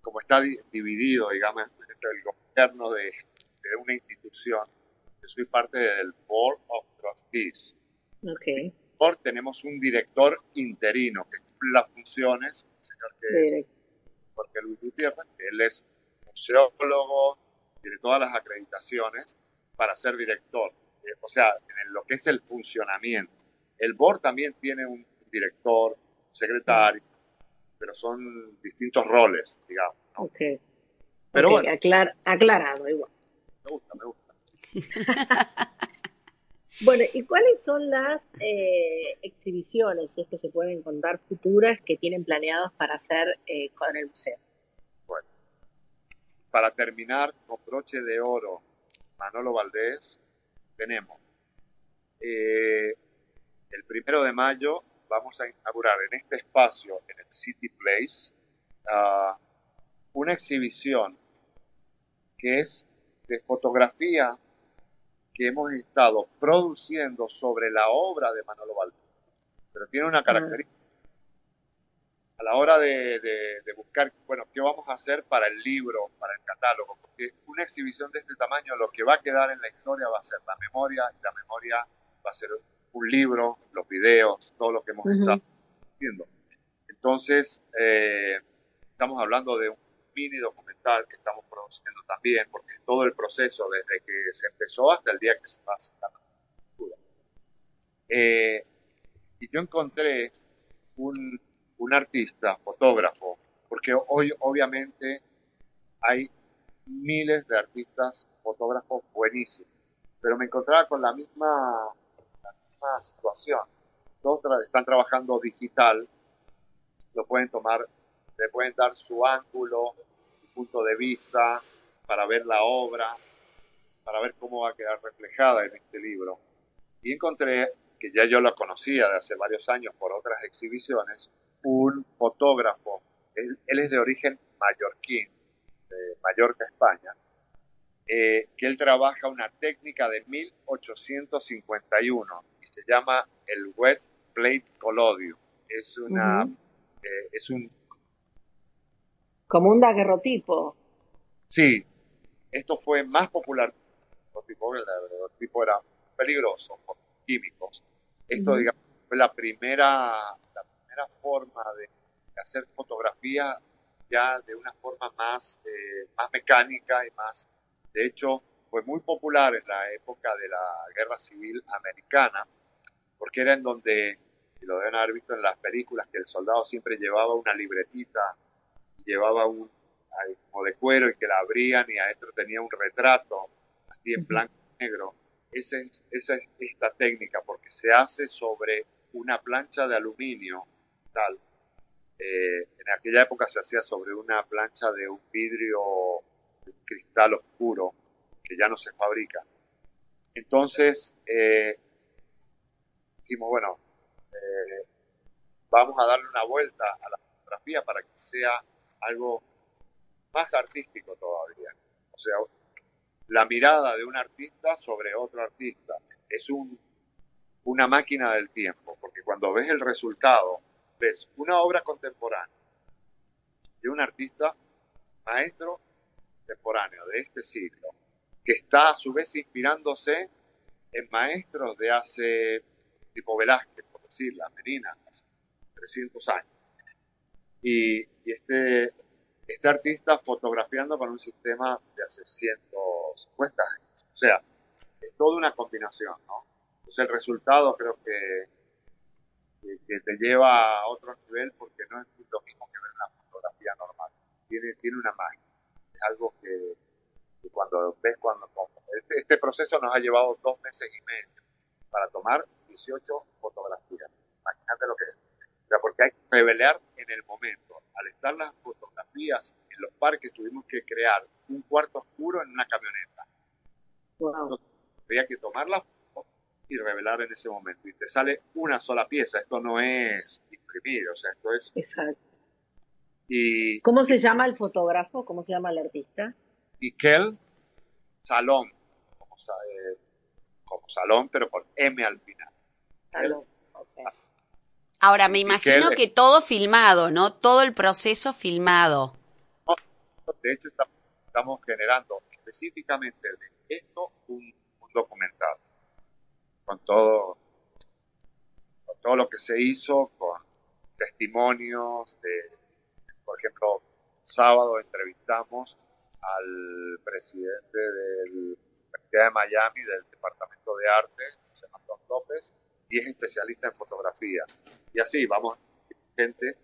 como está dividido, digamos, el gobierno de, de una institución, yo soy parte del Board of Trustees.
Okay.
tenemos un director interino que las funciones, el señor que es Jorge Luis Gutiérrez, que él es museólogo, tiene todas las acreditaciones para ser director. Eh, o sea, en lo que es el funcionamiento. El board también tiene un director, un secretario, pero son distintos roles, digamos.
Ok. Pero bueno. aclarado, igual.
Me gusta, me gusta.
Bueno, ¿y cuáles son las eh, exhibiciones, si es que se pueden encontrar futuras, que tienen planeados para hacer eh, con el museo?
Bueno, para terminar con broche de oro, Manolo Valdés, tenemos eh, el primero de mayo vamos a inaugurar en este espacio, en el City Place, uh, una exhibición que es de fotografía que hemos estado produciendo sobre la obra de Manolo Valdés. Pero tiene una característica. A la hora de, buscar, bueno, ¿qué vamos a hacer para el libro, para el catálogo? Porque una exhibición de este tamaño, lo que va a quedar en la historia va a ser la memoria, y la memoria va a ser un libro, los videos, todo lo que hemos estado viendo. Entonces, eh, estamos hablando de un mini documental que estamos produciendo también, porque todo el proceso desde que se empezó hasta el día que se va a sacar eh, y yo encontré un, un artista, fotógrafo, porque hoy obviamente hay miles de artistas, fotógrafos buenísimos, pero me encontraba con la misma, la misma situación. Todos están trabajando digital, lo pueden tomar le pueden dar su ángulo, punto de vista, para ver la obra, para ver cómo va a quedar reflejada en este libro. Y encontré, que ya yo lo conocía de hace varios años por otras exhibiciones, un fotógrafo, él, es de origen mallorquín, de Mallorca, España, eh, que él trabaja una técnica de 1851 y se llama el wet plate collodium. Es una, eh, es un
como un daguerrotipo.
Sí, esto fue más popular. El daguerrotipo era peligroso por químicos. Esto, digamos, fue la primera, la primera forma de hacer fotografía ya de una forma más, eh, más mecánica y más, de hecho, fue muy popular en la época de la Guerra Civil Americana, porque era en donde, y lo deben haber visto en las películas, que el soldado siempre llevaba una libretita llevaba un como de cuero y que la abrían y adentro tenía un retrato así en blanco y negro. Esa es, esa es esta técnica porque se hace sobre una plancha de aluminio tal. Eh, en aquella época se hacía sobre una plancha de un vidrio, un cristal oscuro que ya no se fabrica. Entonces, eh, dijimos, bueno, eh, vamos a darle una vuelta a la fotografía para que sea algo más artístico todavía. O sea, la mirada de un artista sobre otro artista es un, una máquina del tiempo, porque cuando ves el resultado, ves una obra contemporánea de un artista maestro contemporáneo de este siglo, que está a su vez inspirándose en maestros de hace, tipo Velázquez, por decir, la Merina, hace 300 años y, este, este artista fotografiando con un sistema de hace 150 años. O sea, es toda una combinación, ¿no? Entonces el resultado creo que, que, te lleva a otro nivel porque no es lo mismo que ver una fotografía normal tiene una magia. Es algo que, cuando ves, cuando, este, este, proceso nos ha llevado dos meses y medio para tomar 18 fotografías. Imagínate lo que es. Sea, porque hay que revelar en el momento. Al estar las fotografías en los parques tuvimos que crear un cuarto oscuro en una camioneta. Wow. había que tomar la foto y revelar en ese momento. Y te sale una sola pieza. Esto no es imprimir, o sea, esto es...
Exacto. Y, ¿Cómo se llama el fotógrafo? ¿Cómo se llama el artista?
Miquel Salón, como, eh, como Salón, pero con M al final. Salón.
Ahora, me imagino que todo filmado, ¿no? Todo el proceso filmado.
De hecho, estamos generando específicamente de esto un, documental con todo, con todo lo que se hizo, con testimonios de, por ejemplo, sábado entrevistamos al presidente de la Universidad de Miami del Departamento de Arte, se llama Don López, y es especialista en fotografía. Y así vamos gente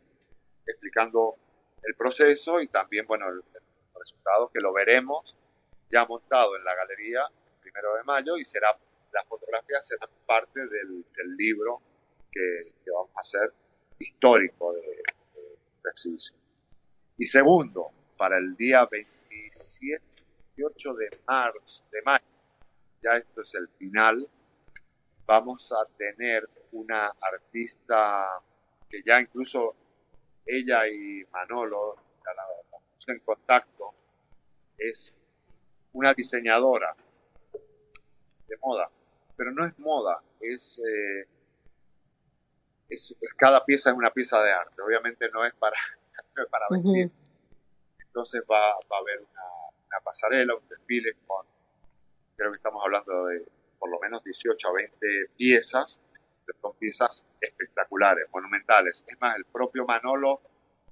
explicando el proceso y también, bueno, el, resultado que lo veremos ya montado en la galería el primero de mayo y será las fotografías serán parte del, libro que, vamos a hacer histórico de, de exhibición. Y segundo, para el día 27 28 de marzo, de mayo, ya esto es el final, vamos a tener una artista que ya incluso ella y Manolo ya la, en contacto, es una diseñadora de moda, pero no es moda, es, eh, es, cada pieza es una pieza de arte, obviamente no es para, para vestir. Entonces va, va a haber una, una pasarela, un desfile con, creo que estamos hablando de por lo menos 18 a 20 piezas, son piezas espectaculares, monumentales. Es más, el propio Manolo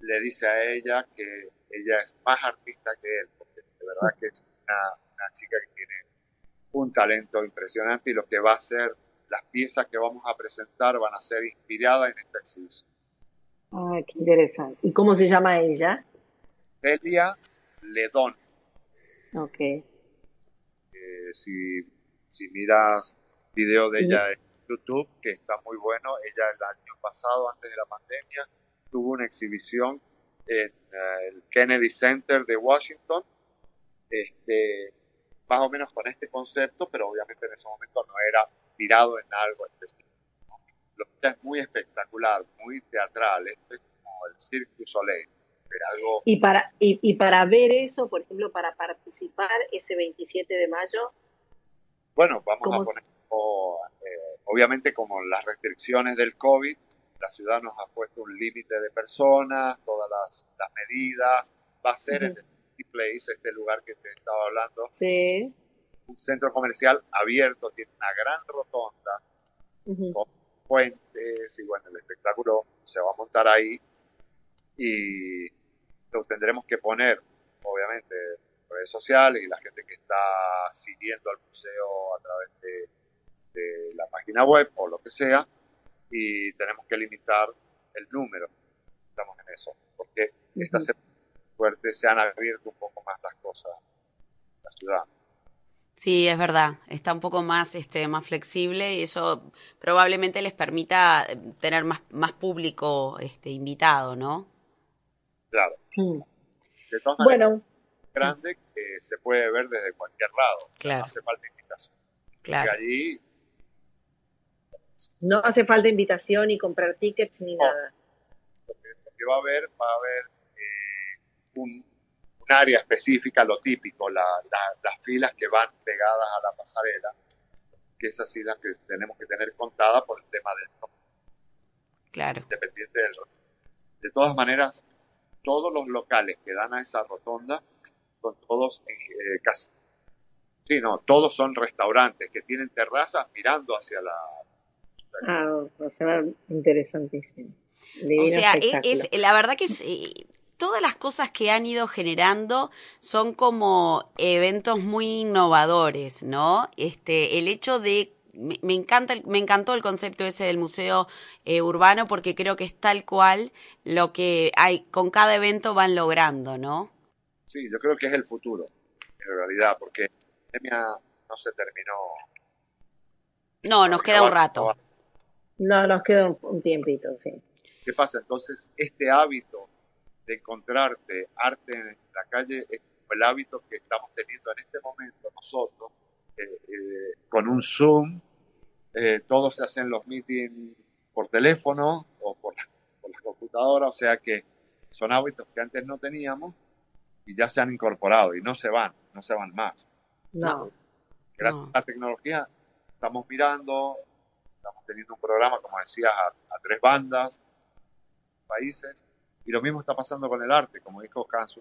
le dice a ella que ella es más artista que él, porque de verdad que es una, chica que tiene un talento impresionante y lo que va a ser, las piezas que vamos a presentar van a ser inspiradas en esta exhibición.
Ay, qué interesante. ¿Y cómo se llama ella?
Celia Ledón.
Ok.
Eh, si, si miras video de ella en YouTube, que está muy bueno, ella el año pasado, antes de la pandemia, tuvo una exhibición en eh, el Kennedy Center de Washington, este, más o menos con este concepto, pero obviamente en ese momento no era tirado en algo específico. Lo que es muy espectacular, muy teatral, esto es como el Cirque du Soleil. Algo...
Y para, y, para ver eso, por ejemplo, para participar ese 27 de mayo.
Bueno, vamos a poner, obviamente como las restricciones del COVID, la ciudad nos ha puesto un límite de personas, todas las, medidas, va a ser en el Place, este lugar que te estaba hablando.
Sí.
Un centro comercial abierto, tiene una gran rotonda, con puentes, y bueno, el espectáculo se va a montar ahí y lo tendremos que poner, obviamente, en redes sociales y la gente que está siguiendo al museo a través de, la página web o lo que sea, y tenemos que limitar el número. Estamos en eso, porque esta semana fuerte se han abierto un poco más las cosas en la ciudad.
Sí, es verdad, está un poco más, este, más flexible y eso probablemente les permita tener más, más público este, invitado, ¿no?
Claro. De todas maneras, bueno. grande que se puede ver desde cualquier lado. Claro. No hace falta invitación.
Claro.
allí.
No hace falta invitación ni comprar tickets ni nada.
Lo que, va a haber, va a haber eh, un, área específica, lo típico, las filas que van pegadas a la pasarela, que esas sí las que tenemos que tener contadas por el tema del
Claro.
Independiente del De todas maneras, todos los locales que dan a esa rotonda son todos eh, casi, sí, no, todos son restaurantes que tienen terrazas mirando hacia la...
Ah, o sea, interesantísimo.
o sea, es, la verdad que es, eh, todas las cosas que han ido generando son como eventos muy innovadores, ¿no? Este, el hecho de me, encanta, me encantó el concepto ese del museo eh, urbano porque creo que es tal cual lo que hay con cada evento van logrando, ¿no?
Sí, yo creo que es el futuro, en realidad, porque la pandemia no se terminó.
No, nos queda un rato.
No, nos queda un, tiempito, sí.
¿Qué pasa? Entonces, este hábito de encontrarte arte en la calle es el hábito que estamos teniendo en este momento nosotros, eh, eh, con un Zoom, eh, todos se hacen los meetings por teléfono o por la, por la computadora, o sea que son hábitos que antes no teníamos y ya se han incorporado y no se van, no se van más.
No.
Gracias a la tecnología estamos mirando, estamos teniendo un programa, como decías, a, tres bandas, países, y lo mismo está pasando con el arte, como dijo Hans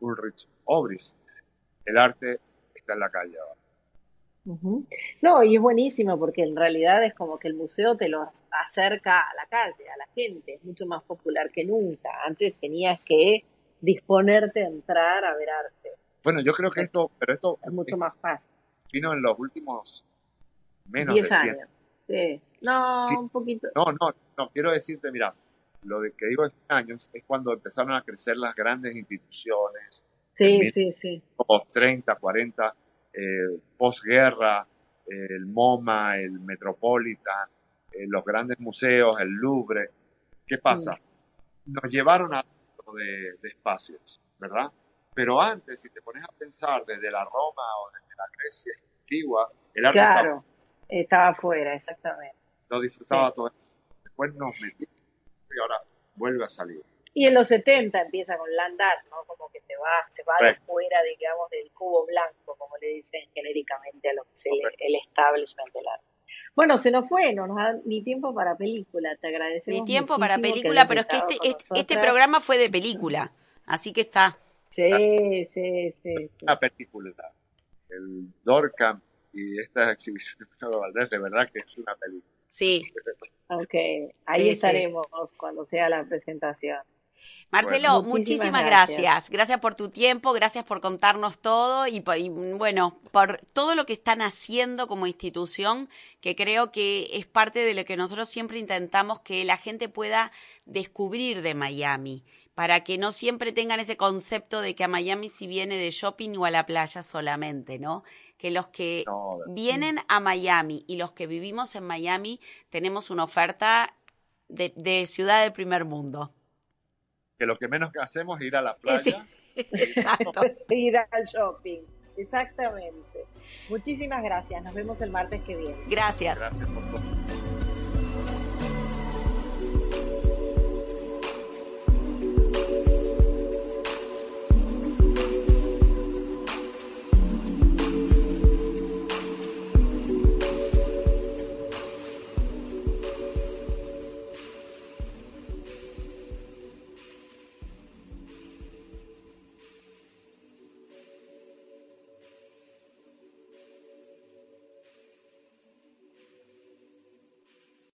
Ulrich Obris. El arte está en la calle ahora.
No, y es buenísimo porque en realidad es como que el museo te lo acerca a la calle, a la gente, es mucho más popular que nunca. Antes tenías que disponerte a entrar a ver arte.
Bueno, yo creo que esto, pero esto
es mucho más fácil.
Vino en los últimos menos de 100
años. Sí. No, un poquito.
No, no, no, quiero decirte, mira, lo de que digo 100 años es cuando empezaron a crecer las grandes instituciones.
Sí, sí, sí.
Como 30, 40, eh, posguerra, el MoMA, el Metropolitan, eh, los grandes museos, el Louvre. ¿Qué pasa? Mm. Nos llevaron a de, espacios, ¿verdad? Pero antes, si te pones a pensar desde la Roma o desde la Grecia antigua, el arte
claro, estaba, afuera, exactamente.
Lo disfrutaba todo. Después nos metimos y ahora vuelve a salir.
Y en los 70 empieza con land art, ¿no? Como que se va, se va de fuera, digamos, del cubo blanco, como le dicen genéricamente a lo que es el, establishment del arte. Bueno, se nos fue, no nos da ni tiempo para película, te agradecemos.
Ni tiempo para película, pero es que este, este, este, programa fue de película, así que está.
Sí, sí, sí.
Una película. El Dorcam y esta exhibición de Valdés, de verdad que es una película.
Sí.
Ok, ahí estaremos cuando sea la presentación.
Marcelo, muchísimas, gracias. gracias. por tu tiempo, gracias por contarnos todo y, por, bueno, por todo lo que están haciendo como institución, que creo que es parte de lo que nosotros siempre intentamos que la gente pueda descubrir de Miami, para que no siempre tengan ese concepto de que a Miami si viene de shopping o a la playa solamente, ¿no? Que los que vienen a Miami y los que vivimos en Miami tenemos una oferta de ciudad del primer mundo
que lo que menos que hacemos es ir a la playa.
Exacto.
ir al shopping. Exactamente. Muchísimas gracias. Nos vemos el martes que viene.
Gracias.
Gracias por todo.